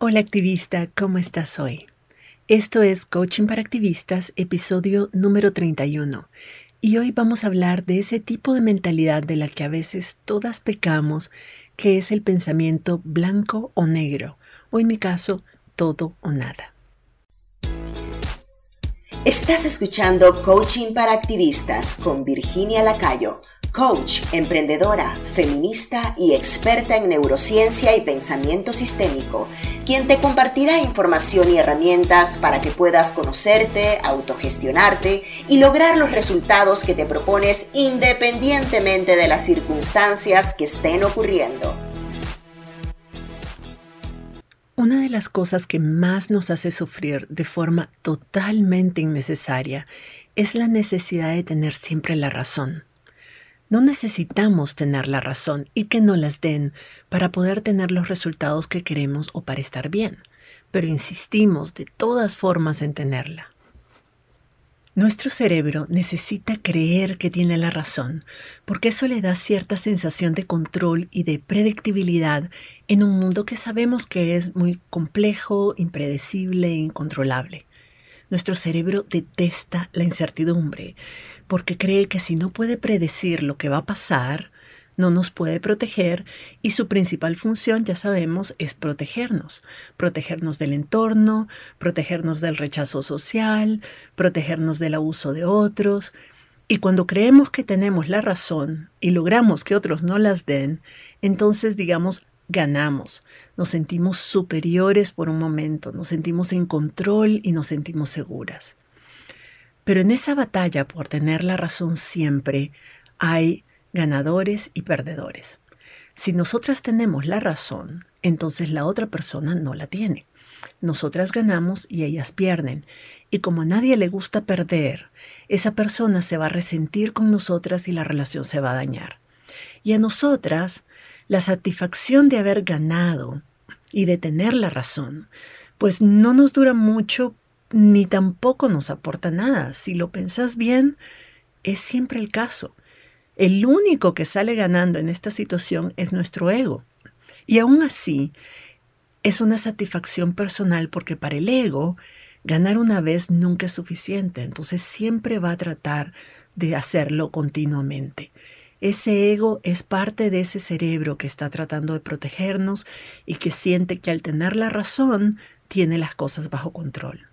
Hola activista, ¿cómo estás hoy? Esto es Coaching para Activistas, episodio número 31. Y hoy vamos a hablar de ese tipo de mentalidad de la que a veces todas pecamos, que es el pensamiento blanco o negro, o en mi caso, todo o nada. Estás escuchando Coaching para Activistas con Virginia Lacayo coach, emprendedora, feminista y experta en neurociencia y pensamiento sistémico, quien te compartirá información y herramientas para que puedas conocerte, autogestionarte y lograr los resultados que te propones independientemente de las circunstancias que estén ocurriendo. Una de las cosas que más nos hace sufrir de forma totalmente innecesaria es la necesidad de tener siempre la razón. No necesitamos tener la razón y que no las den para poder tener los resultados que queremos o para estar bien, pero insistimos de todas formas en tenerla. Nuestro cerebro necesita creer que tiene la razón, porque eso le da cierta sensación de control y de predictibilidad en un mundo que sabemos que es muy complejo, impredecible e incontrolable. Nuestro cerebro detesta la incertidumbre, porque cree que si no puede predecir lo que va a pasar, no nos puede proteger y su principal función, ya sabemos, es protegernos. Protegernos del entorno, protegernos del rechazo social, protegernos del abuso de otros. Y cuando creemos que tenemos la razón y logramos que otros no las den, entonces digamos, ganamos. Nos sentimos superiores por un momento, nos sentimos en control y nos sentimos seguras. Pero en esa batalla por tener la razón siempre hay ganadores y perdedores. Si nosotras tenemos la razón, entonces la otra persona no la tiene. Nosotras ganamos y ellas pierden. Y como a nadie le gusta perder, esa persona se va a resentir con nosotras y la relación se va a dañar. Y a nosotras, la satisfacción de haber ganado y de tener la razón, pues no nos dura mucho ni tampoco nos aporta nada. Si lo pensás bien, es siempre el caso. El único que sale ganando en esta situación es nuestro ego. Y aún así, es una satisfacción personal porque para el ego, ganar una vez nunca es suficiente. Entonces siempre va a tratar de hacerlo continuamente. Ese ego es parte de ese cerebro que está tratando de protegernos y que siente que al tener la razón tiene las cosas bajo control.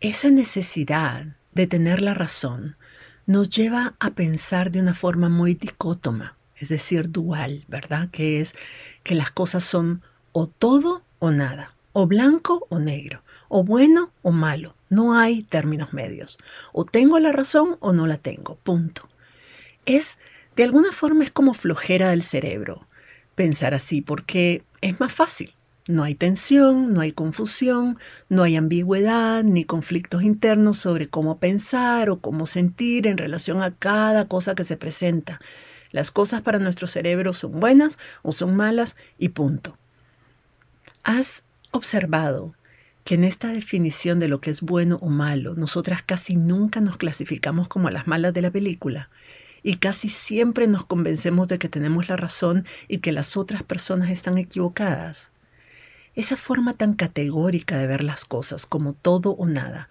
Esa necesidad de tener la razón nos lleva a pensar de una forma muy dicótoma, es decir, dual, ¿verdad? Que es que las cosas son o todo o nada, o blanco o negro, o bueno o malo. No hay términos medios. O tengo la razón o no la tengo. Punto. Es, de alguna forma, es como flojera del cerebro pensar así, porque es más fácil. No hay tensión, no hay confusión, no hay ambigüedad ni conflictos internos sobre cómo pensar o cómo sentir en relación a cada cosa que se presenta. Las cosas para nuestro cerebro son buenas o son malas y punto. ¿Has observado que en esta definición de lo que es bueno o malo, nosotras casi nunca nos clasificamos como las malas de la película? Y casi siempre nos convencemos de que tenemos la razón y que las otras personas están equivocadas. Esa forma tan categórica de ver las cosas como todo o nada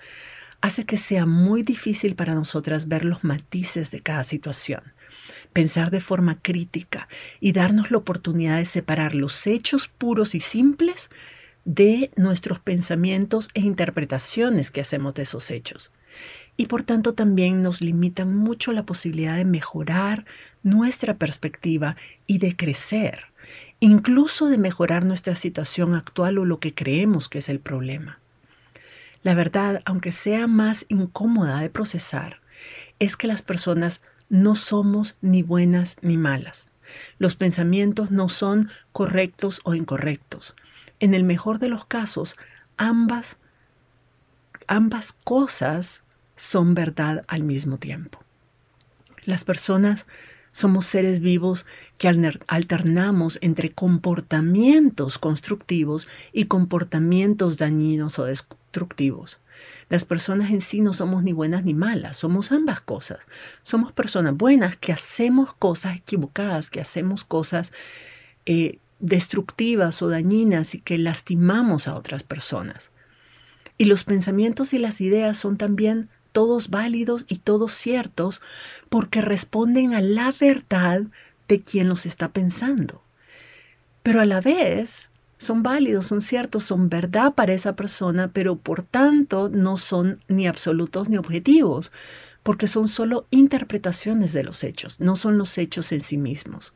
hace que sea muy difícil para nosotras ver los matices de cada situación, pensar de forma crítica y darnos la oportunidad de separar los hechos puros y simples de nuestros pensamientos e interpretaciones que hacemos de esos hechos. Y por tanto también nos limitan mucho la posibilidad de mejorar nuestra perspectiva y de crecer incluso de mejorar nuestra situación actual o lo que creemos que es el problema. La verdad, aunque sea más incómoda de procesar, es que las personas no somos ni buenas ni malas. Los pensamientos no son correctos o incorrectos. En el mejor de los casos, ambas, ambas cosas son verdad al mismo tiempo. Las personas somos seres vivos que alternamos entre comportamientos constructivos y comportamientos dañinos o destructivos. Las personas en sí no somos ni buenas ni malas, somos ambas cosas. Somos personas buenas que hacemos cosas equivocadas, que hacemos cosas eh, destructivas o dañinas y que lastimamos a otras personas. Y los pensamientos y las ideas son también todos válidos y todos ciertos porque responden a la verdad de quien los está pensando. Pero a la vez son válidos, son ciertos, son verdad para esa persona, pero por tanto no son ni absolutos ni objetivos, porque son solo interpretaciones de los hechos, no son los hechos en sí mismos.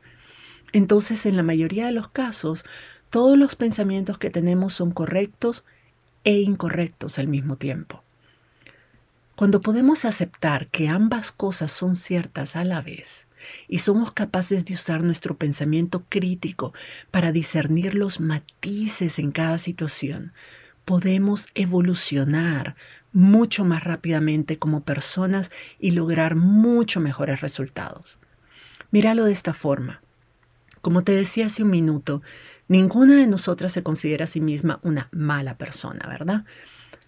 Entonces, en la mayoría de los casos, todos los pensamientos que tenemos son correctos e incorrectos al mismo tiempo. Cuando podemos aceptar que ambas cosas son ciertas a la vez y somos capaces de usar nuestro pensamiento crítico para discernir los matices en cada situación, podemos evolucionar mucho más rápidamente como personas y lograr mucho mejores resultados. Míralo de esta forma. Como te decía hace un minuto, ninguna de nosotras se considera a sí misma una mala persona, ¿verdad?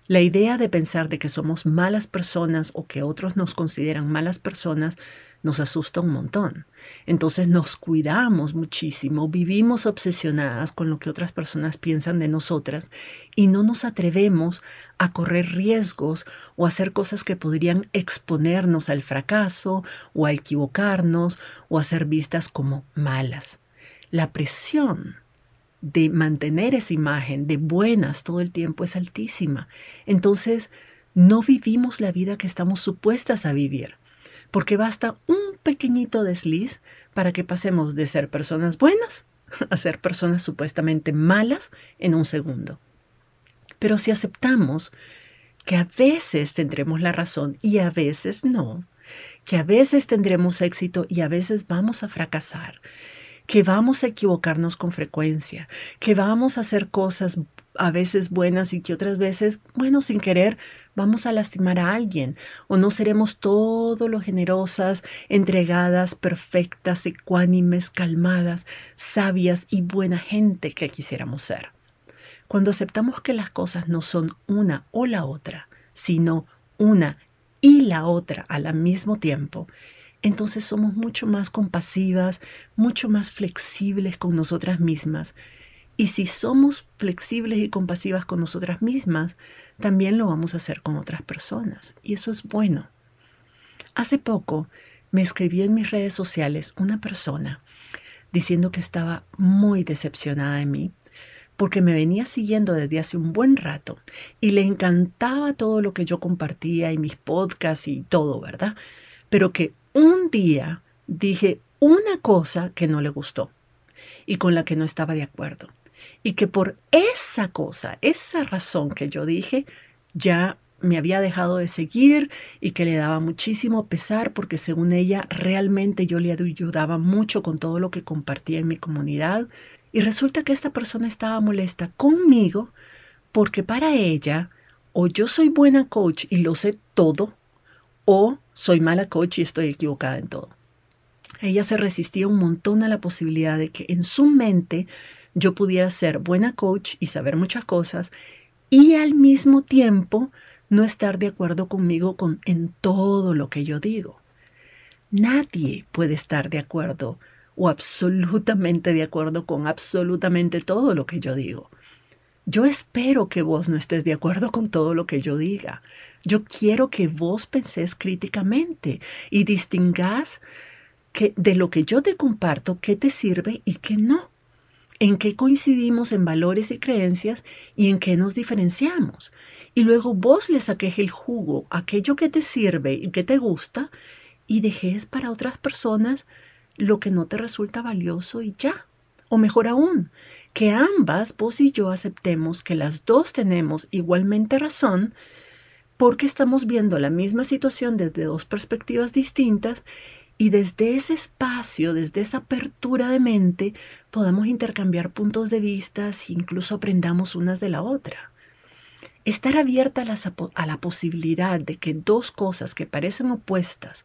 La idea de pensar de que somos malas personas o que otros nos consideran malas personas nos asusta un montón. Entonces nos cuidamos muchísimo, vivimos obsesionadas con lo que otras personas piensan de nosotras y no nos atrevemos a correr riesgos o hacer cosas que podrían exponernos al fracaso o a equivocarnos o a ser vistas como malas. La presión de mantener esa imagen de buenas todo el tiempo es altísima. Entonces, no vivimos la vida que estamos supuestas a vivir, porque basta un pequeñito desliz para que pasemos de ser personas buenas a ser personas supuestamente malas en un segundo. Pero si aceptamos que a veces tendremos la razón y a veces no, que a veces tendremos éxito y a veces vamos a fracasar, que vamos a equivocarnos con frecuencia, que vamos a hacer cosas a veces buenas y que otras veces, bueno, sin querer, vamos a lastimar a alguien o no seremos todo lo generosas, entregadas, perfectas, ecuánimes, calmadas, sabias y buena gente que quisiéramos ser. Cuando aceptamos que las cosas no son una o la otra, sino una y la otra al mismo tiempo, entonces somos mucho más compasivas, mucho más flexibles con nosotras mismas. Y si somos flexibles y compasivas con nosotras mismas, también lo vamos a hacer con otras personas. Y eso es bueno. Hace poco me escribió en mis redes sociales una persona diciendo que estaba muy decepcionada de mí porque me venía siguiendo desde hace un buen rato y le encantaba todo lo que yo compartía y mis podcasts y todo, ¿verdad? Pero que un día dije una cosa que no le gustó y con la que no estaba de acuerdo. Y que por esa cosa, esa razón que yo dije, ya me había dejado de seguir y que le daba muchísimo pesar porque según ella realmente yo le ayudaba mucho con todo lo que compartía en mi comunidad. Y resulta que esta persona estaba molesta conmigo porque para ella o yo soy buena coach y lo sé todo o soy mala coach y estoy equivocada en todo. Ella se resistía un montón a la posibilidad de que en su mente yo pudiera ser buena coach y saber muchas cosas y al mismo tiempo no estar de acuerdo conmigo con, en todo lo que yo digo. Nadie puede estar de acuerdo o absolutamente de acuerdo con absolutamente todo lo que yo digo. Yo espero que vos no estés de acuerdo con todo lo que yo diga. Yo quiero que vos pensés críticamente y distingas que de lo que yo te comparto, qué te sirve y qué no. En qué coincidimos en valores y creencias y en qué nos diferenciamos. Y luego vos le saques el jugo, aquello que te sirve y que te gusta, y dejes para otras personas lo que no te resulta valioso y ya. O mejor aún, que ambas, vos y yo, aceptemos que las dos tenemos igualmente razón, porque estamos viendo la misma situación desde dos perspectivas distintas y desde ese espacio, desde esa apertura de mente, podamos intercambiar puntos de vista e incluso aprendamos unas de la otra. Estar abierta a, a la posibilidad de que dos cosas que parecen opuestas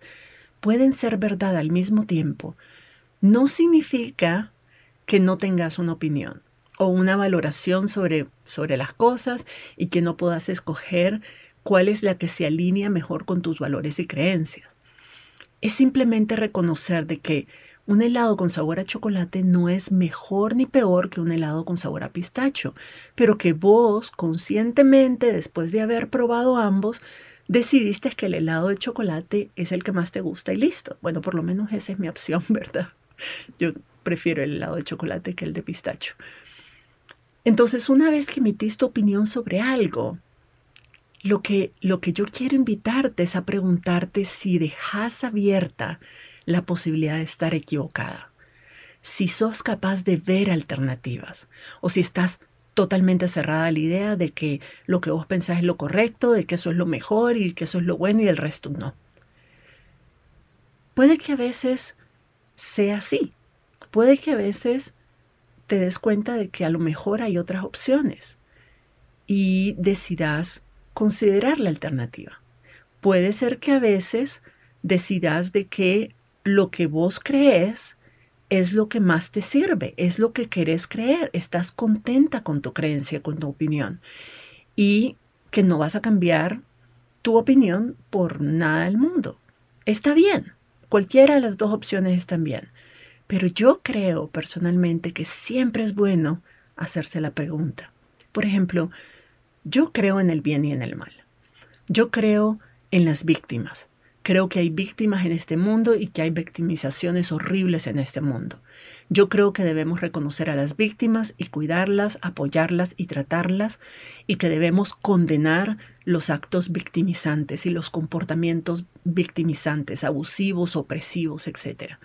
pueden ser verdad al mismo tiempo, no significa que no tengas una opinión o una valoración sobre, sobre las cosas y que no puedas escoger cuál es la que se alinea mejor con tus valores y creencias. Es simplemente reconocer de que un helado con sabor a chocolate no es mejor ni peor que un helado con sabor a pistacho, pero que vos conscientemente, después de haber probado ambos, decidiste que el helado de chocolate es el que más te gusta y listo. Bueno, por lo menos esa es mi opción, ¿verdad? Yo prefiero el helado de chocolate que el de pistacho. Entonces, una vez que emitiste tu opinión sobre algo, lo que, lo que yo quiero invitarte es a preguntarte si dejas abierta la posibilidad de estar equivocada, si sos capaz de ver alternativas o si estás totalmente cerrada a la idea de que lo que vos pensás es lo correcto, de que eso es lo mejor y que eso es lo bueno y el resto no. Puede que a veces sea así, puede que a veces te des cuenta de que a lo mejor hay otras opciones y decidas considerar la alternativa. Puede ser que a veces decidas de que lo que vos crees es lo que más te sirve, es lo que querés creer, estás contenta con tu creencia, con tu opinión y que no vas a cambiar tu opinión por nada del mundo. Está bien, cualquiera de las dos opciones están bien. Pero yo creo personalmente que siempre es bueno hacerse la pregunta. Por ejemplo, yo creo en el bien y en el mal. Yo creo en las víctimas. Creo que hay víctimas en este mundo y que hay victimizaciones horribles en este mundo. Yo creo que debemos reconocer a las víctimas y cuidarlas, apoyarlas y tratarlas y que debemos condenar los actos victimizantes y los comportamientos victimizantes, abusivos, opresivos, etc.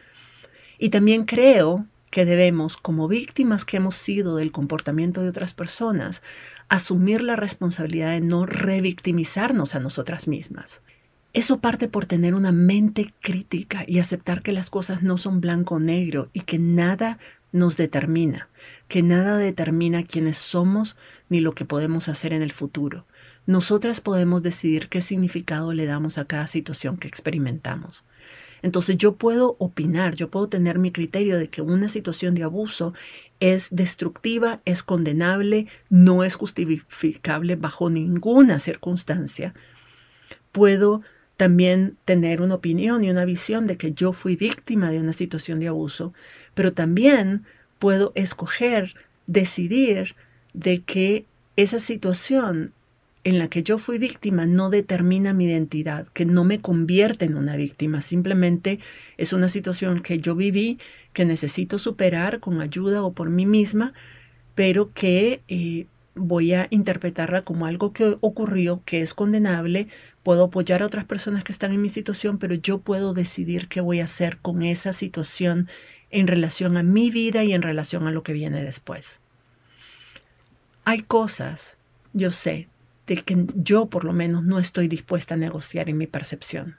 Y también creo que debemos, como víctimas que hemos sido del comportamiento de otras personas, asumir la responsabilidad de no revictimizarnos a nosotras mismas. Eso parte por tener una mente crítica y aceptar que las cosas no son blanco o negro y que nada nos determina, que nada determina quiénes somos ni lo que podemos hacer en el futuro. Nosotras podemos decidir qué significado le damos a cada situación que experimentamos. Entonces yo puedo opinar, yo puedo tener mi criterio de que una situación de abuso es destructiva, es condenable, no es justificable bajo ninguna circunstancia. Puedo también tener una opinión y una visión de que yo fui víctima de una situación de abuso, pero también puedo escoger, decidir de que esa situación en la que yo fui víctima no determina mi identidad, que no me convierte en una víctima, simplemente es una situación que yo viví, que necesito superar con ayuda o por mí misma, pero que eh, voy a interpretarla como algo que ocurrió, que es condenable, puedo apoyar a otras personas que están en mi situación, pero yo puedo decidir qué voy a hacer con esa situación en relación a mi vida y en relación a lo que viene después. Hay cosas, yo sé, de que yo por lo menos no estoy dispuesta a negociar en mi percepción.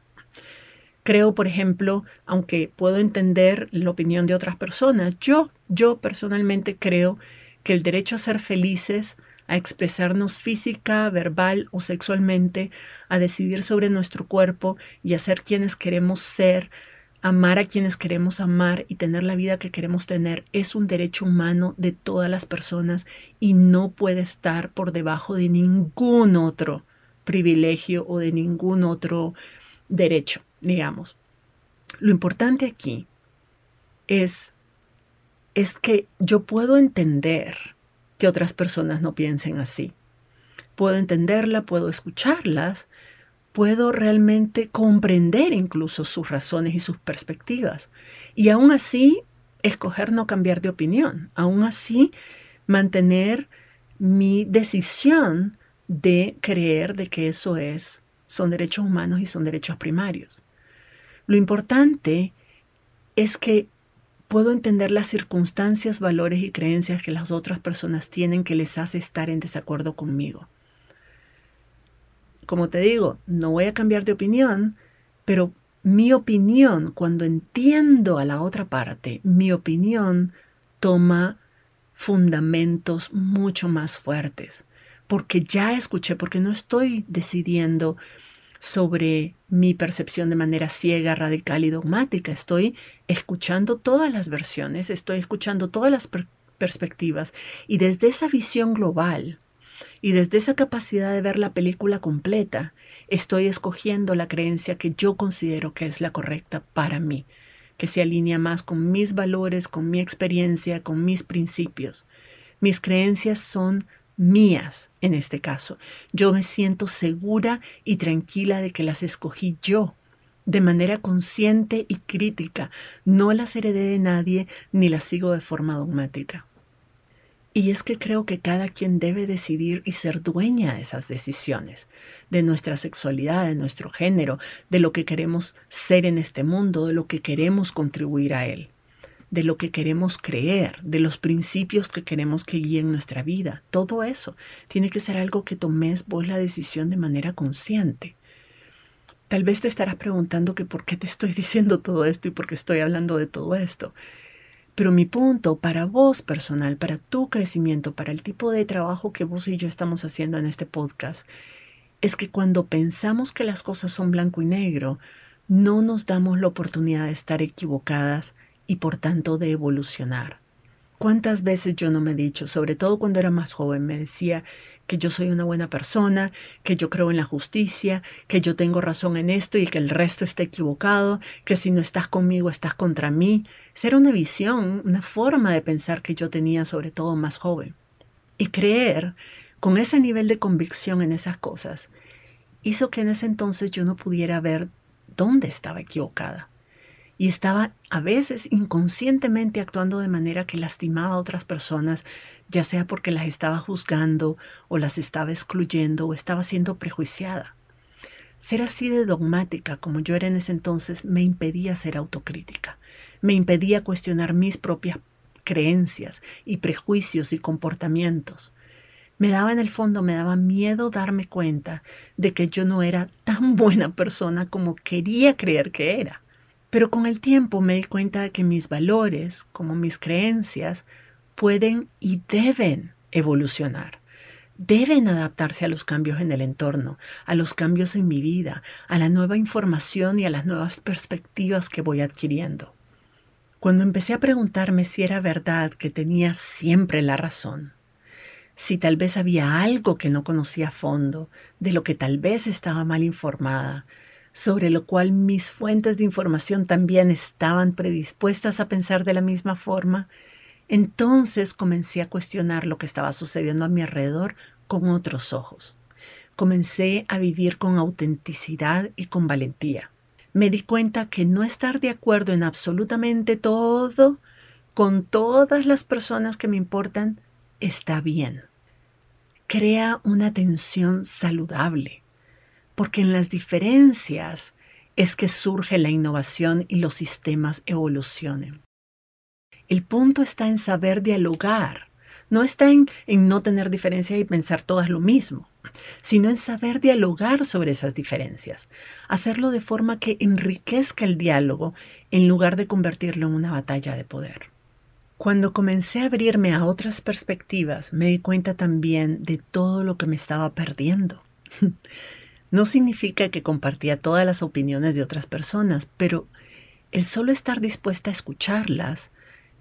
Creo, por ejemplo, aunque puedo entender la opinión de otras personas, yo, yo personalmente creo que el derecho a ser felices, a expresarnos física, verbal o sexualmente, a decidir sobre nuestro cuerpo y a ser quienes queremos ser, amar a quienes queremos amar y tener la vida que queremos tener es un derecho humano de todas las personas y no puede estar por debajo de ningún otro privilegio o de ningún otro derecho, digamos. Lo importante aquí es, es que yo puedo entender que otras personas no piensen así. Puedo entenderla, puedo escucharlas, puedo realmente comprender incluso sus razones y sus perspectivas. Y aún así, escoger no cambiar de opinión. Aún así, mantener mi decisión de creer de que eso es, son derechos humanos y son derechos primarios. Lo importante es que puedo entender las circunstancias, valores y creencias que las otras personas tienen que les hace estar en desacuerdo conmigo como te digo, no voy a cambiar de opinión, pero mi opinión, cuando entiendo a la otra parte, mi opinión toma fundamentos mucho más fuertes, porque ya escuché, porque no estoy decidiendo sobre mi percepción de manera ciega, radical y dogmática, estoy escuchando todas las versiones, estoy escuchando todas las perspectivas y desde esa visión global y desde esa capacidad de ver la película completa, estoy escogiendo la creencia que yo considero que es la correcta para mí. que se alinea más con mis valores, con mi experiencia, con mis principios. Mis creencias son mías en este caso. Yo me siento segura y tranquila de que las escogí yo, de manera consciente y crítica. No las heredé de nadie ni las sigo de forma dogmática. Y es que creo que cada quien debe decidir y ser dueña de esas decisiones, de nuestra sexualidad, de nuestro género, de lo que queremos ser en este mundo, de lo que queremos contribuir a él, de lo que queremos creer, de los principios que queremos que guíen nuestra vida. Todo eso tiene que ser algo que tomes vos la decisión de manera consciente. Tal vez te estarás preguntando que por qué te estoy diciendo todo esto y por qué estoy hablando de todo esto. Pero mi punto para vos personal, para tu crecimiento, para el tipo de trabajo que vos y yo estamos haciendo en este podcast, es que cuando pensamos que las cosas son blanco y negro, no nos damos la oportunidad de estar equivocadas y por tanto de evolucionar. ¿Cuántas veces yo no me he dicho, sobre todo cuando era más joven, me decía, que yo soy una buena persona, que yo creo en la justicia, que yo tengo razón en esto y que el resto está equivocado, que si no estás conmigo estás contra mí. Esa era una visión, una forma de pensar que yo tenía sobre todo más joven. Y creer con ese nivel de convicción en esas cosas hizo que en ese entonces yo no pudiera ver dónde estaba equivocada y estaba a veces inconscientemente actuando de manera que lastimaba a otras personas, ya sea porque las estaba juzgando o las estaba excluyendo o estaba siendo prejuiciada. Ser así de dogmática como yo era en ese entonces me impedía ser autocrítica, me impedía cuestionar mis propias creencias y prejuicios y comportamientos. Me daba en el fondo, me daba miedo darme cuenta de que yo no era tan buena persona como quería creer que era. Pero con el tiempo me di cuenta de que mis valores, como mis creencias, pueden y deben evolucionar. Deben adaptarse a los cambios en el entorno, a los cambios en mi vida, a la nueva información y a las nuevas perspectivas que voy adquiriendo. Cuando empecé a preguntarme si era verdad que tenía siempre la razón, si tal vez había algo que no conocía a fondo, de lo que tal vez estaba mal informada, sobre lo cual mis fuentes de información también estaban predispuestas a pensar de la misma forma, entonces comencé a cuestionar lo que estaba sucediendo a mi alrededor con otros ojos. Comencé a vivir con autenticidad y con valentía. Me di cuenta que no estar de acuerdo en absolutamente todo con todas las personas que me importan está bien. Crea una tensión saludable porque en las diferencias es que surge la innovación y los sistemas evolucionen. El punto está en saber dialogar, no está en, no tener diferencias y pensar todas lo mismo, sino en saber dialogar sobre esas diferencias, hacerlo de forma que enriquezca el diálogo en lugar de convertirlo en una batalla de poder. Cuando comencé a abrirme a otras perspectivas, me di cuenta también de todo lo que me estaba perdiendo. No significa que compartía todas las opiniones de otras personas, pero el solo estar dispuesta a escucharlas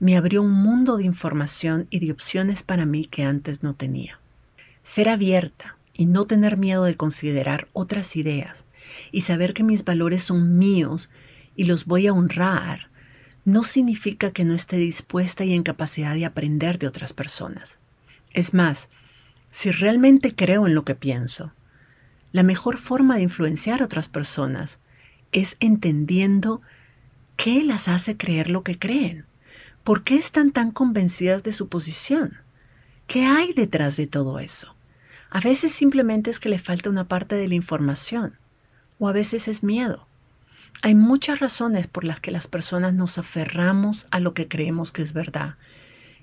me abrió un mundo de información y de opciones para mí que antes no tenía. Ser abierta y no tener miedo de considerar otras ideas y saber que mis valores son míos y los voy a honrar, no significa que no esté dispuesta y en capacidad de aprender de otras personas. Es más, si realmente creo en lo que pienso, la mejor forma de influenciar a otras personas es entendiendo qué las hace creer lo que creen. ¿Por qué están tan convencidas de su posición? ¿Qué hay detrás de todo eso? A veces simplemente es que le falta una parte de la información, o a veces es miedo. Hay muchas razones por las que las personas nos aferramos a lo que creemos que es verdad,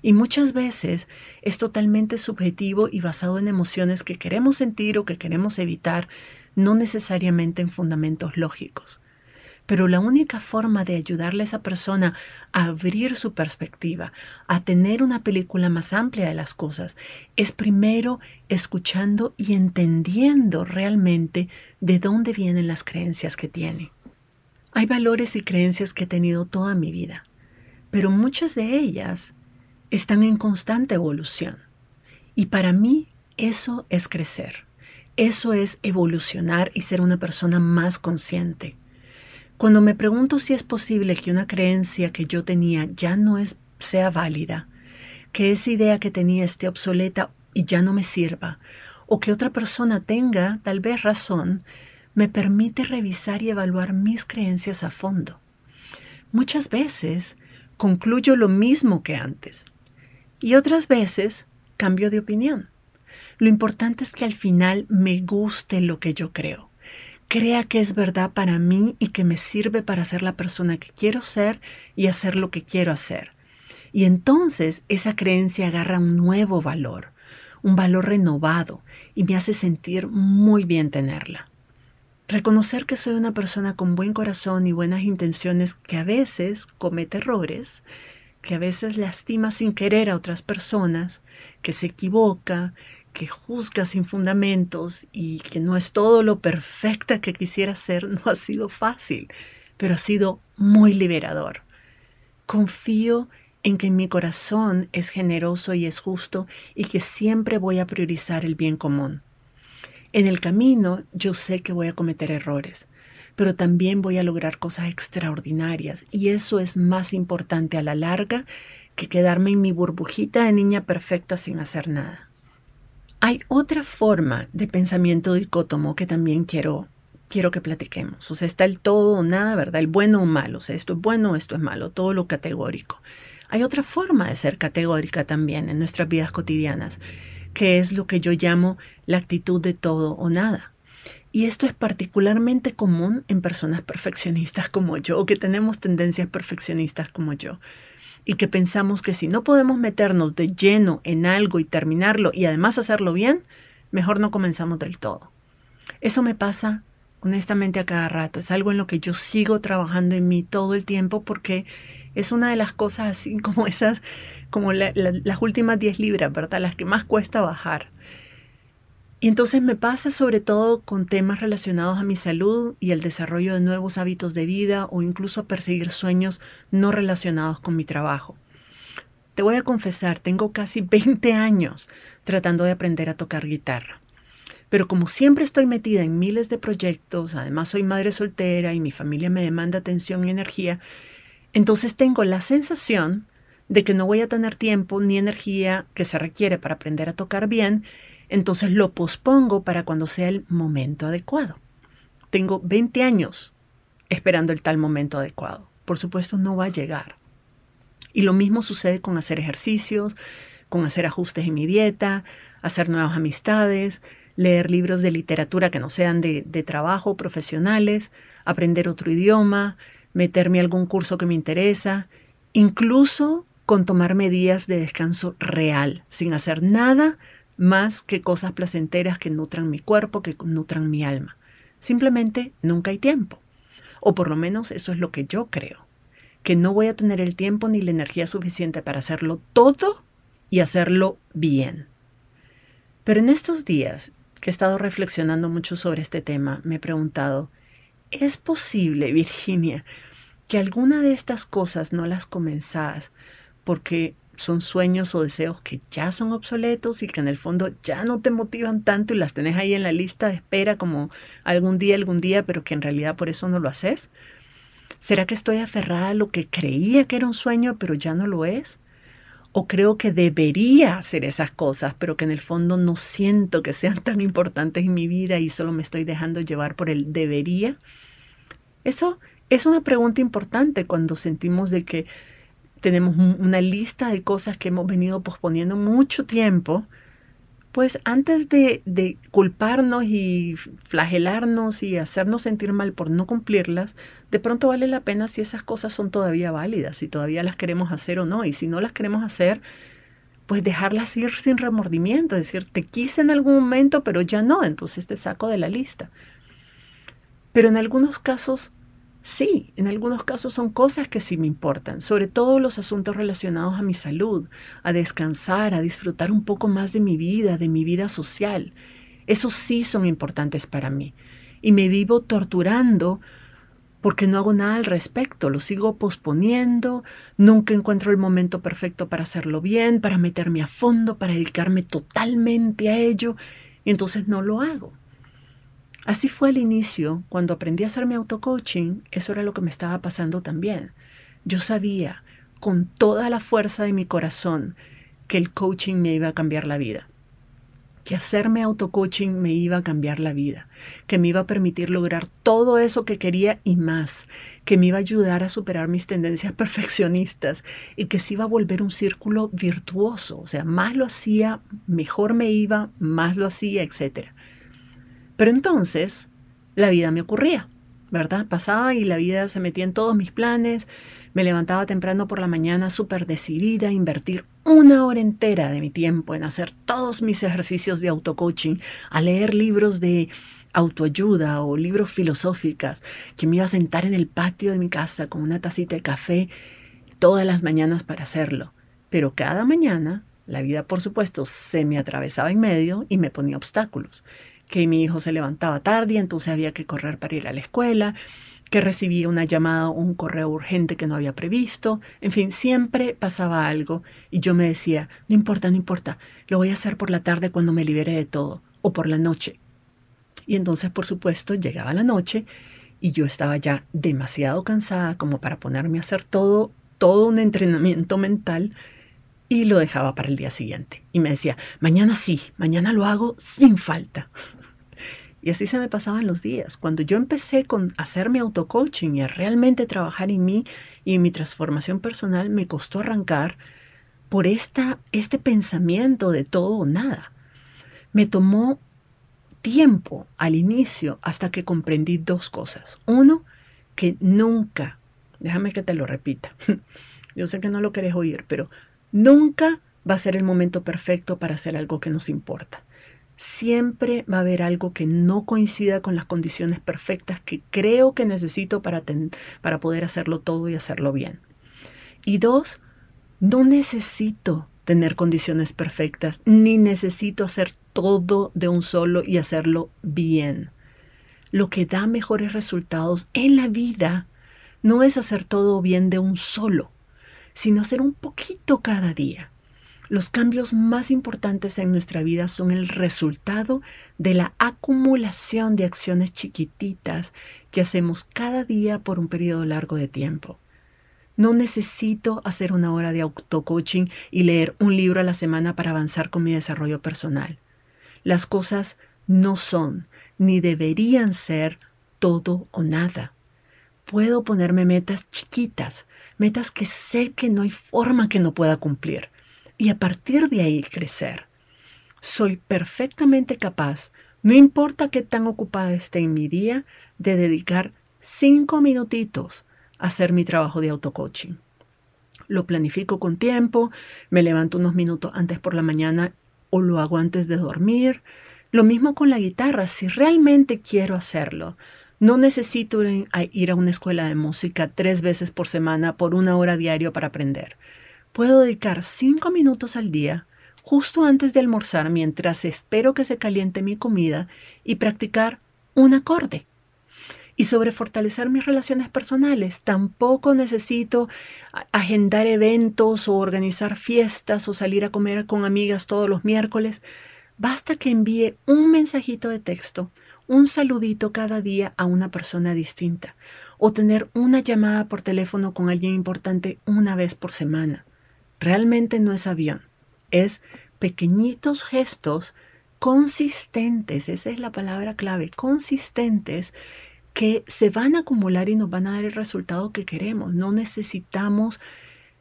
y muchas veces es totalmente subjetivo y basado en emociones que queremos sentir o que queremos evitar, no necesariamente en fundamentos lógicos. Pero la única forma de ayudarle a esa persona a abrir su perspectiva, a tener una película más amplia de las cosas, es primero escuchando y entendiendo realmente de dónde vienen las creencias que tiene. Hay valores y creencias que he tenido toda mi vida, pero muchas de ellas están en constante evolución. Y para mí eso es crecer. Eso es evolucionar y ser una persona más consciente. Cuando me pregunto si es posible que una creencia que yo tenía ya no es, sea válida, que esa idea que tenía esté obsoleta y ya no me sirva, o que otra persona tenga tal vez razón, me permite revisar y evaluar mis creencias a fondo. Muchas veces concluyo lo mismo que antes y otras veces cambio de opinión. Lo importante es que al final me guste lo que yo creo, crea que es verdad para mí y que me sirve para ser la persona que quiero ser y hacer lo que quiero hacer. Y entonces esa creencia agarra un nuevo valor, un valor renovado y me hace sentir muy bien tenerla. Reconocer que soy una persona con buen corazón y buenas intenciones que a veces comete errores, que a veces lastima sin querer a otras personas, que se equivoca, que juzga sin fundamentos y que no es todo lo perfecta que quisiera ser, no ha sido fácil, pero ha sido muy liberador. Confío en que mi corazón es generoso y es justo y que siempre voy a priorizar el bien común. En el camino yo sé que voy a cometer errores, pero también voy a lograr cosas extraordinarias y eso es más importante a la larga que quedarme en mi burbujita de niña perfecta sin hacer nada. Hay otra forma de pensamiento dicótomo que también quiero, quiero que platiquemos. O sea, está el todo o nada, ¿verdad? El bueno o malo. O sea, esto es bueno, esto es malo, todo lo categórico. Hay otra forma de ser categórica también en nuestras vidas cotidianas que es lo que yo llamo la actitud de todo o nada. Y esto es particularmente común en personas perfeccionistas como yo, o que tenemos tendencias perfeccionistas como yo, y que pensamos que si no podemos meternos de lleno en algo y terminarlo y además hacerlo bien, mejor no comenzamos del todo. Eso me pasa honestamente a cada rato, es algo en lo que yo sigo trabajando en mí todo el tiempo porque es una de las cosas así como esas, como las últimas 10 libras, ¿verdad? Las que más cuesta bajar. Y entonces me pasa sobre todo con temas relacionados a mi salud y el desarrollo de nuevos hábitos de vida o incluso a perseguir sueños no relacionados con mi trabajo. Te voy a confesar, tengo casi 20 años tratando de aprender a tocar guitarra. Pero como siempre estoy metida en miles de proyectos, además soy madre soltera y mi familia me demanda atención y energía, entonces tengo la sensación de que no voy a tener tiempo ni energía que se requiere para aprender a tocar bien, entonces lo pospongo para cuando sea el momento adecuado. Tengo 20 años esperando el tal momento adecuado. Por supuesto, no va a llegar. Y lo mismo sucede con hacer ejercicios, con hacer ajustes en mi dieta, hacer nuevas amistades, leer libros de literatura que no sean de, trabajo, profesionales, aprender otro idioma, meterme a algún curso que me interesa, incluso con tomarme días de descanso real, sin hacer nada más que cosas placenteras que nutran mi cuerpo, que nutran mi alma. Simplemente nunca hay tiempo. O por lo menos eso es lo que yo creo, que no voy a tener el tiempo ni la energía suficiente para hacerlo todo y hacerlo bien. Pero en estos días que he estado reflexionando mucho sobre este tema, me he preguntado, ¿Es posible, Virginia, que alguna de estas cosas no las comenzás porque son sueños o deseos que ya son obsoletos y que en el fondo ya no te motivan tanto y las tenés ahí en la lista de espera como algún día, algún día, pero que en realidad por eso no lo haces? ¿Será que estoy aferrada a lo que creía que era un sueño pero ya no lo es? ¿O creo que debería hacer esas cosas pero que en el fondo no siento que sean tan importantes en mi vida y solo me estoy dejando llevar por el debería? Eso es una pregunta importante cuando sentimos de que tenemos una lista de cosas que hemos venido posponiendo mucho tiempo, pues antes de, de, culparnos y flagelarnos y hacernos sentir mal por no cumplirlas, de pronto vale la pena si esas cosas son todavía válidas, si todavía las queremos hacer o no. Y si no las queremos hacer, pues dejarlas ir sin remordimiento, es decir, te quise en algún momento, pero ya no, entonces te saco de la lista. Pero en algunos casos, sí, en algunos casos son cosas que sí me importan, sobre todo los asuntos relacionados a mi salud, a descansar, a disfrutar un poco más de mi vida, de mi vida social. Esos sí son importantes para mí. Y me vivo torturando porque no hago nada al respecto, lo sigo posponiendo, nunca encuentro el momento perfecto para hacerlo bien, para meterme a fondo, para dedicarme totalmente a ello, entonces no lo hago. Así fue el inicio, cuando aprendí a hacer mi auto-coaching, eso era lo que me estaba pasando también. Yo sabía con toda la fuerza de mi corazón que el coaching me iba a cambiar la vida que hacerme auto-coaching me iba a cambiar la vida, que me iba a permitir lograr todo eso que quería y más, que me iba a ayudar a superar mis tendencias perfeccionistas y que se iba a volver un círculo virtuoso, o sea, más lo hacía, mejor me iba, más lo hacía, etc. Pero entonces la vida me ocurría, ¿verdad? Pasaba y la vida se metía en todos mis planes, me levantaba temprano por la mañana súper decidida a invertir una hora entera de mi tiempo en hacer todos mis ejercicios de auto-coaching, a leer libros de autoayuda o libros filosóficas, que me iba a sentar en el patio de mi casa con una tacita de café todas las mañanas para hacerlo. Pero cada mañana la vida, por supuesto, se me atravesaba en medio y me ponía obstáculos. Que mi hijo se levantaba tarde, entonces había que correr para ir a la escuela, que recibía una llamada un correo urgente que no había previsto. En fin, siempre pasaba algo y yo me decía, no importa, no importa, lo voy a hacer por la tarde cuando me libere de todo o por la noche. Y entonces, por supuesto, llegaba la noche y yo estaba ya demasiado cansada como para ponerme a hacer todo, todo un entrenamiento mental y lo dejaba para el día siguiente. Y me decía, mañana sí, mañana lo hago sin falta. Y así se me pasaban los días. Cuando yo empecé con hacer mi auto-coaching y a realmente trabajar en mí y en mi transformación personal, me costó arrancar por esta, este pensamiento de todo o nada. Me tomó tiempo al inicio hasta que comprendí dos cosas. Uno, que nunca, déjame que te lo repita, yo sé que no lo querés oír, pero nunca va a ser el momento perfecto para hacer algo que nos importa siempre va a haber algo que no coincida con las condiciones perfectas que creo que necesito para, para poder hacerlo todo y hacerlo bien. Y dos, no necesito tener condiciones perfectas, ni necesito hacer todo de un solo y hacerlo bien. Lo que da mejores resultados en la vida no es hacer todo bien de un solo, sino hacer un poquito cada día. Los cambios más importantes en nuestra vida son el resultado de la acumulación de acciones chiquititas que hacemos cada día por un periodo largo de tiempo. No necesito hacer una hora de auto-coaching y leer un libro a la semana para avanzar con mi desarrollo personal. Las cosas no son ni deberían ser todo o nada. Puedo ponerme metas chiquitas, metas que sé que no hay forma que no pueda cumplir y a partir de ahí crecer. Soy perfectamente capaz, no importa qué tan ocupada esté en mi día, de dedicar cinco minutitos a hacer mi trabajo de auto-coaching. Lo planifico con tiempo, me levanto unos minutos antes por la mañana o lo hago antes de dormir. Lo mismo con la guitarra, si realmente quiero hacerlo, no necesito ir a una escuela de música tres veces por semana por una hora diario para aprender puedo dedicar cinco minutos al día, justo antes de almorzar, mientras espero que se caliente mi comida, y practicar un acorde. Y sobre fortalecer mis relaciones personales, tampoco necesito agendar eventos o organizar fiestas o salir a comer con amigas todos los miércoles. Basta que envíe un mensajito de texto, un saludito cada día a una persona distinta o tener una llamada por teléfono con alguien importante una vez por semana realmente no es avión, es pequeñitos gestos consistentes, esa es la palabra clave, consistentes que se van a acumular y nos van a dar el resultado que queremos. No necesitamos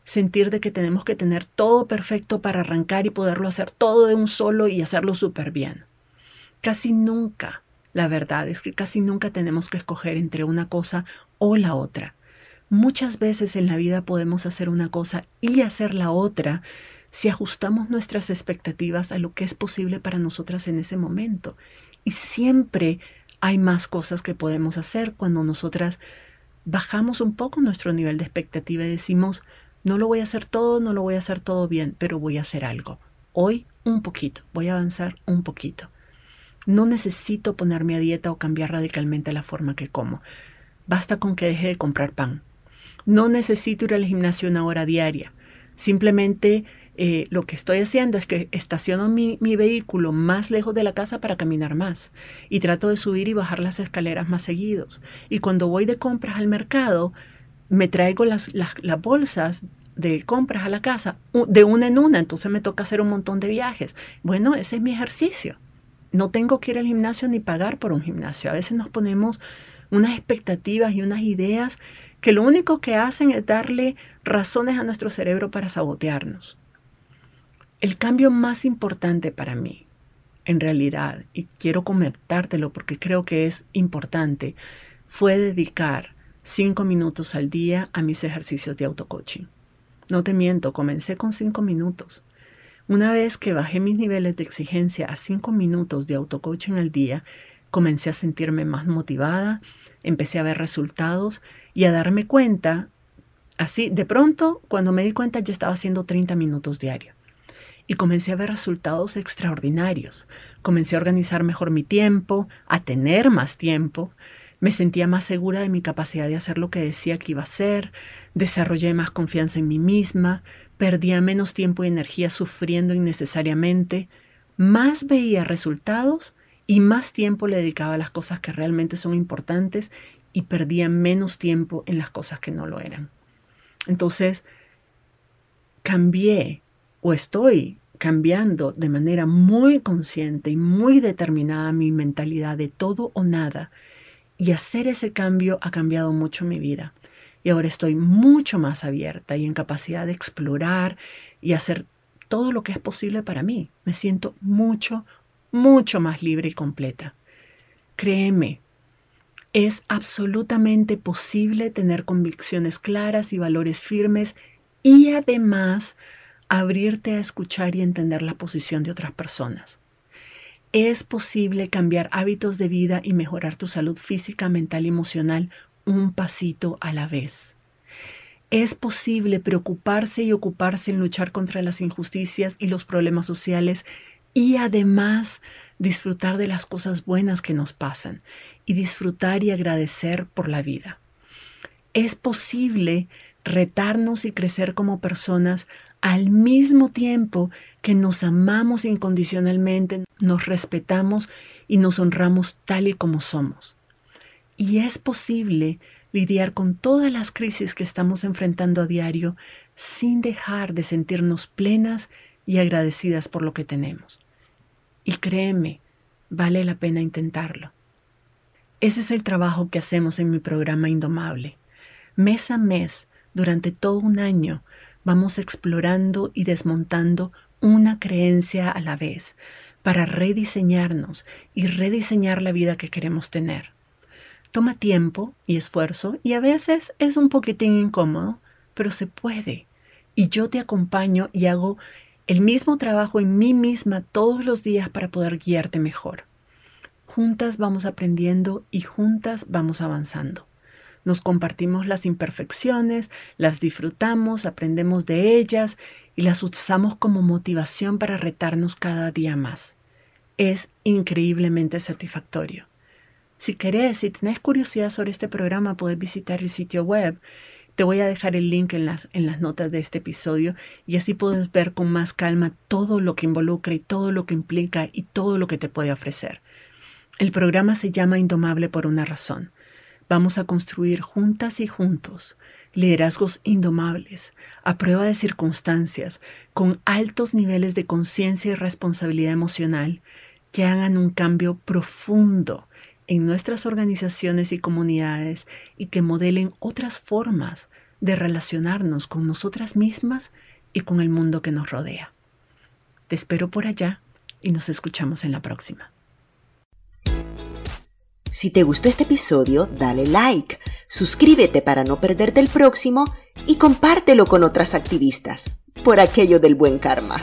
sentir de que tenemos que tener todo perfecto para arrancar y poderlo hacer todo de un solo y hacerlo súper bien. Casi nunca, la verdad es que casi nunca tenemos que escoger entre una cosa o la otra. Muchas veces en la vida podemos hacer una cosa y hacer la otra si ajustamos nuestras expectativas a lo que es posible para nosotras en ese momento. Y siempre hay más cosas que podemos hacer cuando nosotras bajamos un poco nuestro nivel de expectativa y decimos, no lo voy a hacer todo, no lo voy a hacer todo bien, pero voy a hacer algo. Hoy un poquito, voy a avanzar un poquito. No necesito ponerme a dieta o cambiar radicalmente la forma que como. Basta con que deje de comprar pan no necesito ir al gimnasio una hora diaria. Simplemente eh, lo que estoy haciendo es que estaciono mi, vehículo más lejos de la casa para caminar más y trato de subir y bajar las escaleras más seguidos. Y cuando voy de compras al mercado, me traigo las, las, las bolsas de compras a la casa de una en una, entonces me toca hacer un montón de viajes. Bueno, ese es mi ejercicio. No tengo que ir al gimnasio ni pagar por un gimnasio. A veces nos ponemos unas expectativas y unas ideas que lo único que hacen es darle razones a nuestro cerebro para sabotearnos. El cambio más importante para mí, en realidad, y quiero comentártelo porque creo que es importante, fue dedicar cinco minutos al día a mis ejercicios de autocoaching. No te miento, comencé con cinco minutos. Una vez que bajé mis niveles de exigencia a cinco minutos de autocoaching al día, comencé a sentirme más motivada, empecé a ver resultados y a darme cuenta, así, de pronto, cuando me di cuenta, yo estaba haciendo 30 minutos diarios y comencé a ver resultados extraordinarios. Comencé a organizar mejor mi tiempo, a tener más tiempo. Me sentía más segura de mi capacidad de hacer lo que decía que iba a hacer, desarrollé más confianza en mí misma, perdía menos tiempo y energía sufriendo innecesariamente, más veía resultados y más tiempo le dedicaba a las cosas que realmente son importantes y perdía menos tiempo en las cosas que no lo eran. Entonces, cambié o estoy cambiando de manera muy consciente y muy determinada mi mentalidad de todo o nada. Y hacer ese cambio ha cambiado mucho mi vida. Y ahora estoy mucho más abierta y en capacidad de explorar y hacer todo lo que es posible para mí. Me siento mucho, mucho más libre y completa. Créeme, es absolutamente posible tener convicciones claras y valores firmes y además abrirte a escuchar y entender la posición de otras personas. Es posible cambiar hábitos de vida y mejorar tu salud física, mental y emocional un pasito a la vez. Es posible preocuparse y ocuparse en luchar contra las injusticias y los problemas sociales y además disfrutar de las cosas buenas que nos pasan y disfrutar y agradecer por la vida. Es posible retarnos y crecer como personas al mismo tiempo que nos amamos incondicionalmente, nos respetamos y nos honramos tal y como somos. Y es posible lidiar con todas las crisis que estamos enfrentando a diario sin dejar de sentirnos plenas y agradecidas por lo que tenemos. Y créeme, vale la pena intentarlo. Ese es el trabajo que hacemos en mi programa Indomable. Mes a mes, durante todo un año, vamos explorando y desmontando una creencia a la vez para rediseñarnos y rediseñar la vida que queremos tener. Toma tiempo y esfuerzo y a veces es un poquitín incómodo, pero se puede. Y yo te acompaño y hago el mismo trabajo en mí misma todos los días para poder guiarte mejor. Juntas vamos aprendiendo y juntas vamos avanzando. Nos compartimos las imperfecciones, las disfrutamos, aprendemos de ellas y las usamos como motivación para retarnos cada día más. Es increíblemente satisfactorio. Si querés, si tenés curiosidad sobre este programa, puedes visitar el sitio web. Te voy a dejar el link en las, en las notas de este episodio y así puedes ver con más calma todo lo que involucra y todo lo que implica y todo lo que te puede ofrecer. El programa se llama Indomable por una razón. Vamos a construir juntas y juntos liderazgos indomables, a prueba de circunstancias, con altos niveles de conciencia y responsabilidad emocional, que hagan un cambio profundo en nuestras organizaciones y comunidades y que modelen otras formas de relacionarnos con nosotras mismas y con el mundo que nos rodea. Te espero por allá y nos escuchamos en la próxima. Si te gustó este episodio, dale like, suscríbete para no perderte el próximo y compártelo con otras activistas, por aquello del buen karma.